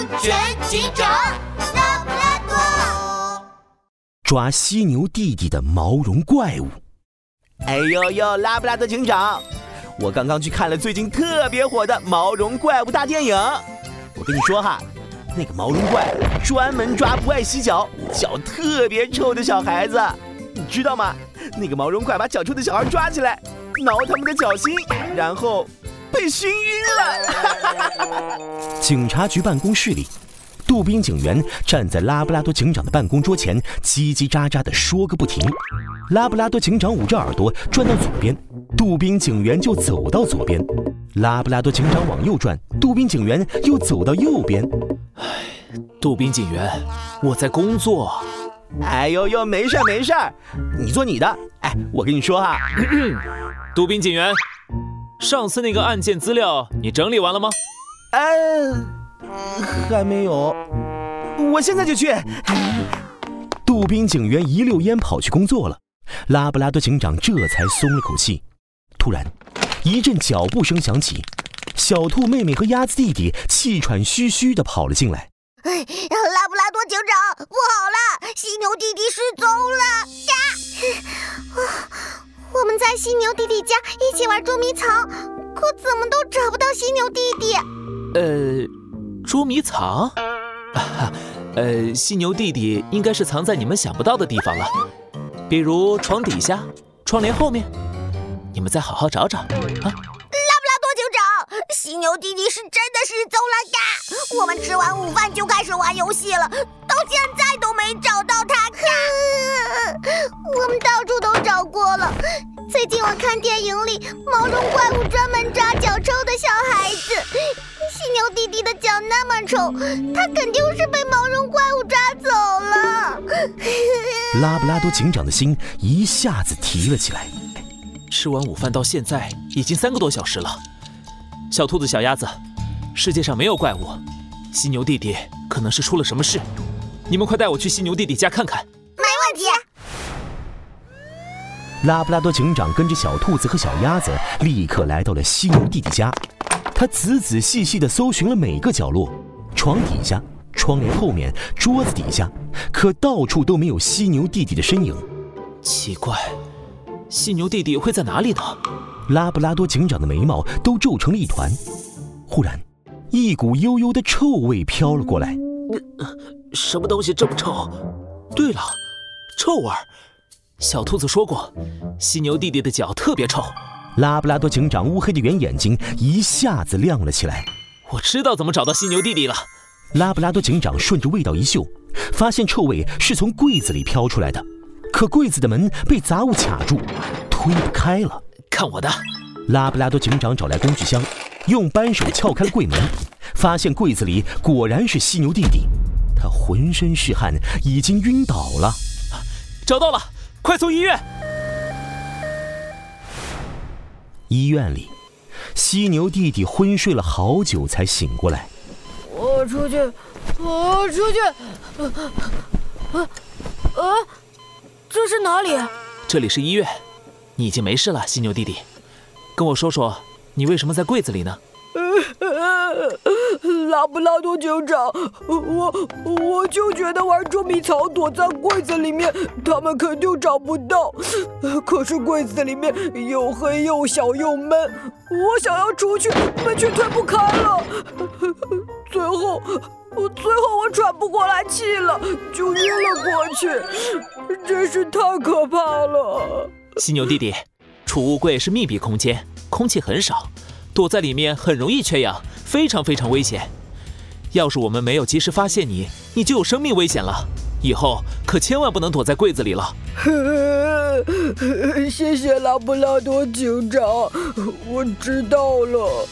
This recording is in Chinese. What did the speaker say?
安全警长拉布拉多，抓犀牛弟弟的毛绒怪物。哎呦呦，拉布拉多警长，我刚刚去看了最近特别火的毛绒怪物大电影。我跟你说哈，那个毛绒怪专门抓不爱洗脚、脚特别臭的小孩子，你知道吗？那个毛绒怪把脚臭的小孩抓起来，挠他们的脚心，然后被熏晕了。警察局办公室里，杜宾警员站在拉布拉多警长的办公桌前，叽叽喳喳地说个不停。拉布拉多警长捂着耳朵转到左边，杜宾警员就走到左边。拉布拉多警长往右转，杜宾警员又走到右边。唉，杜宾警员，我在工作。哎呦呦，没事没事，你做你的。哎，我跟你说哈，杜宾警员，上次那个案件资料你整理完了吗？呃，还没有，我现在就去。杜宾警员一溜烟跑去工作了。拉布拉多警长这才松了口气。突然，一阵脚步声响起，小兔妹妹和鸭子弟弟气喘吁吁地跑了进来。哎，拉布拉多警长，不好了，犀牛弟弟失踪了！呀，我们在犀牛弟弟家一起玩捉迷藏，可怎么都找不到犀牛弟弟。呃，捉迷藏？呃，犀牛弟弟应该是藏在你们想不到的地方了。比如床底下、窗帘后面，你们再好好找找啊！拉布拉多警长，犀牛弟弟是真的失踪了呀！我们吃完午饭就开始玩游戏了，到现在都没找到他呀！我们到处都找过了。最近我看电影里，毛绒怪物专门抓脚臭的小孩子。犀牛弟弟的脚那么臭，他肯定是被毛绒怪物抓走了。拉布拉多警长的心一下子提了起来。吃完午饭到现在已经三个多小时了。小兔子、小鸭子，世界上没有怪物，犀牛弟弟可能是出了什么事。你们快带我去犀牛弟弟家看看。拉布拉多警长跟着小兔子和小鸭子立刻来到了犀牛弟弟家。他仔仔细细地搜寻了每个角落，床底下。窗帘后面、桌子底下，可到处都没有犀牛弟弟的身影。奇怪，犀牛弟弟会在哪里呢？拉布拉多警长的眉毛都皱成了一团。忽然，一股悠悠的臭味飘了过来。什么东西这么臭？对了，臭味。小兔子说过，犀牛弟弟的脚特别臭。拉布拉多警长乌黑的圆眼睛一下子亮了起来。我知道怎么找到犀牛弟弟了。拉布拉多警长顺着味道一嗅，发现臭味是从柜子里飘出来的，可柜子的门被杂物卡住，推不开了。看我的！拉布拉多警长找来工具箱，用扳手撬开了柜门，发现柜子里果然是犀牛弟弟，他浑身是汗，已经晕倒了。找到了，快送医院！医院里，犀牛弟弟昏睡了好久才醒过来。我出去，我出去。啊啊！这是哪里？这里是医院。你已经没事了，犀牛弟弟。跟我说说，你为什么在柜子里呢？拉布拉多警长，我我就觉得玩捉迷藏躲在柜子里面，他们肯定找不到。可是柜子里面又黑又小又闷，我想要出去，门却推不开了。最后，最后我喘不过来气了，就晕了过去，真是太可怕了。犀牛弟弟，储物柜是密闭空间，空气很少，躲在里面很容易缺氧，非常非常危险。要是我们没有及时发现你，你就有生命危险了。以后可千万不能躲在柜子里了。谢谢拉布拉多警长，我知道了。